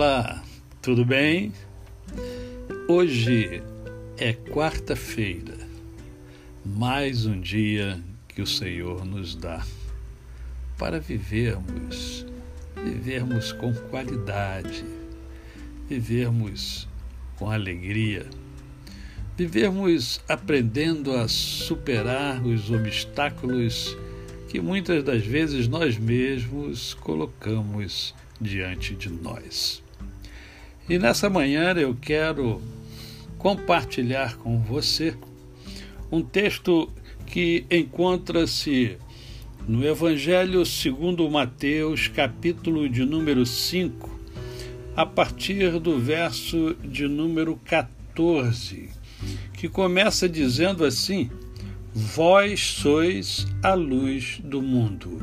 Olá, tudo bem? Hoje é quarta-feira, mais um dia que o Senhor nos dá para vivermos, vivermos com qualidade, vivermos com alegria, vivermos aprendendo a superar os obstáculos que muitas das vezes nós mesmos colocamos diante de nós. E nessa manhã eu quero compartilhar com você um texto que encontra-se no Evangelho segundo Mateus, capítulo de número 5, a partir do verso de número 14, que começa dizendo assim: Vós sois a luz do mundo.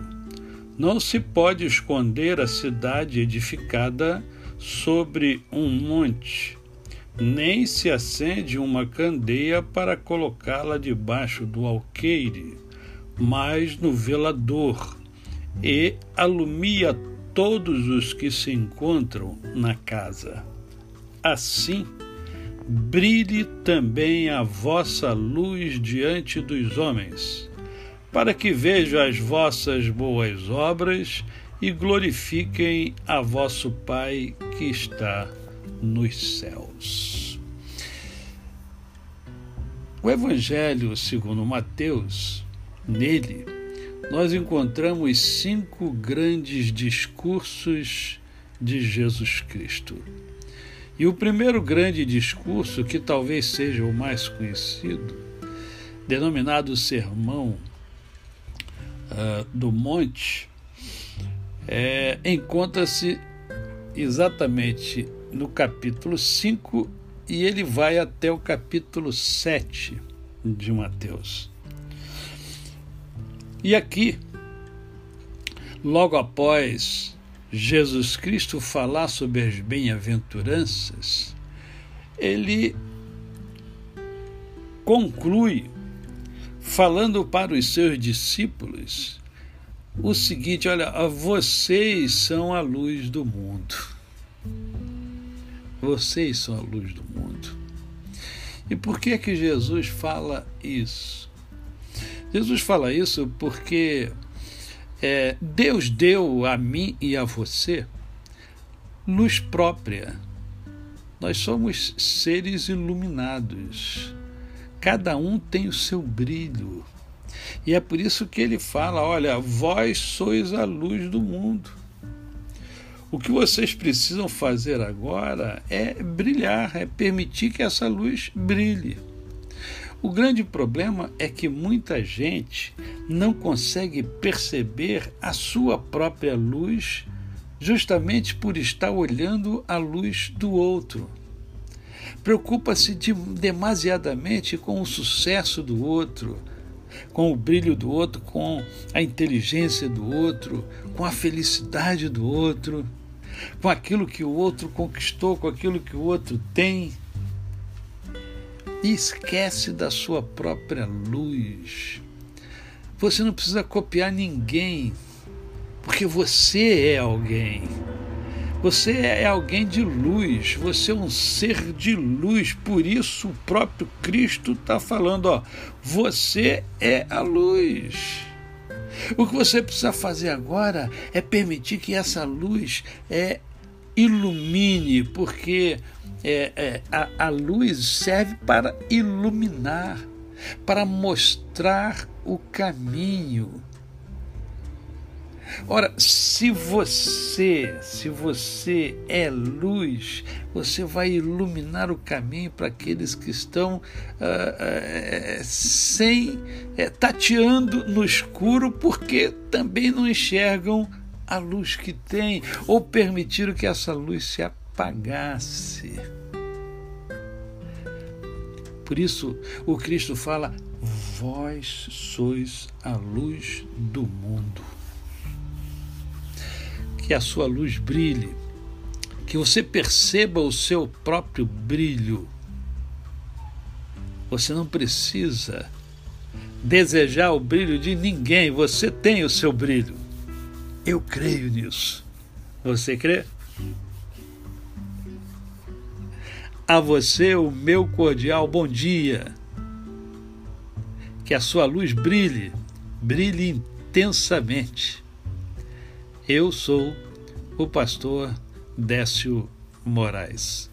Não se pode esconder a cidade edificada sobre um monte, nem se acende uma candeia para colocá-la debaixo do alqueire, mas no velador, e alumia todos os que se encontram na casa. Assim, brilhe também a vossa luz diante dos homens para que vejam as vossas boas obras e glorifiquem a vosso Pai que está nos céus. O Evangelho segundo Mateus, nele, nós encontramos cinco grandes discursos de Jesus Cristo. E o primeiro grande discurso, que talvez seja o mais conhecido, denominado Sermão uh, do monte é, encontra-se exatamente no capítulo 5 e ele vai até o capítulo 7 de Mateus. E aqui, logo após Jesus Cristo falar sobre as bem-aventuranças, ele conclui falando para os seus discípulos o seguinte: olha, vocês são a luz do mundo. Vocês são a luz do mundo. E por que que Jesus fala isso? Jesus fala isso porque é, Deus deu a mim e a você luz própria. Nós somos seres iluminados. Cada um tem o seu brilho. E é por isso que ele fala: olha, vós sois a luz do mundo. O que vocês precisam fazer agora é brilhar, é permitir que essa luz brilhe. O grande problema é que muita gente não consegue perceber a sua própria luz justamente por estar olhando a luz do outro preocupa-se de, demasiadamente com o sucesso do outro, com o brilho do outro, com a inteligência do outro, com a felicidade do outro, com aquilo que o outro conquistou, com aquilo que o outro tem. E esquece da sua própria luz. Você não precisa copiar ninguém, porque você é alguém. Você é alguém de luz, você é um ser de luz, por isso o próprio Cristo está falando: ó, você é a luz. O que você precisa fazer agora é permitir que essa luz é, ilumine, porque é, é, a, a luz serve para iluminar, para mostrar o caminho Ora, se você, se você é luz, você vai iluminar o caminho para aqueles que estão uh, uh, sem uh, tateando no escuro, porque também não enxergam a luz que tem, ou permitiram que essa luz se apagasse. Por isso, o Cristo fala: Vós sois a luz do mundo que a sua luz brilhe, que você perceba o seu próprio brilho. Você não precisa desejar o brilho de ninguém, você tem o seu brilho. Eu creio nisso. Você crê? a você o meu cordial bom dia. Que a sua luz brilhe, brilhe intensamente. Eu sou o pastor Décio Moraes.